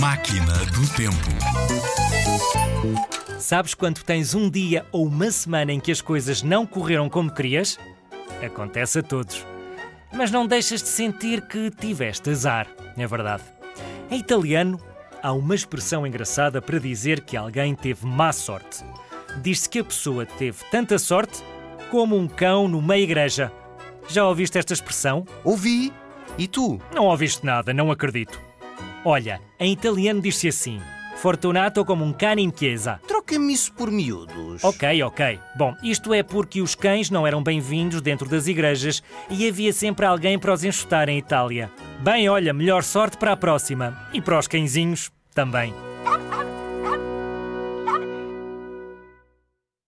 Máquina do Tempo. Sabes quando tens um dia ou uma semana em que as coisas não correram como querias? Acontece a todos. Mas não deixas de sentir que tiveste azar, é verdade. Em italiano, há uma expressão engraçada para dizer que alguém teve má sorte. Diz-se que a pessoa teve tanta sorte como um cão numa igreja. Já ouviste esta expressão? Ouvi. E tu? Não ouviste nada, não acredito. Olha, em italiano diz-se assim: Fortunato como um cane in chiesa. Troca-me isso por miúdos. Ok, ok. Bom, isto é porque os cães não eram bem-vindos dentro das igrejas e havia sempre alguém para os enxutar em Itália. Bem, olha, melhor sorte para a próxima. E para os cãezinhos também.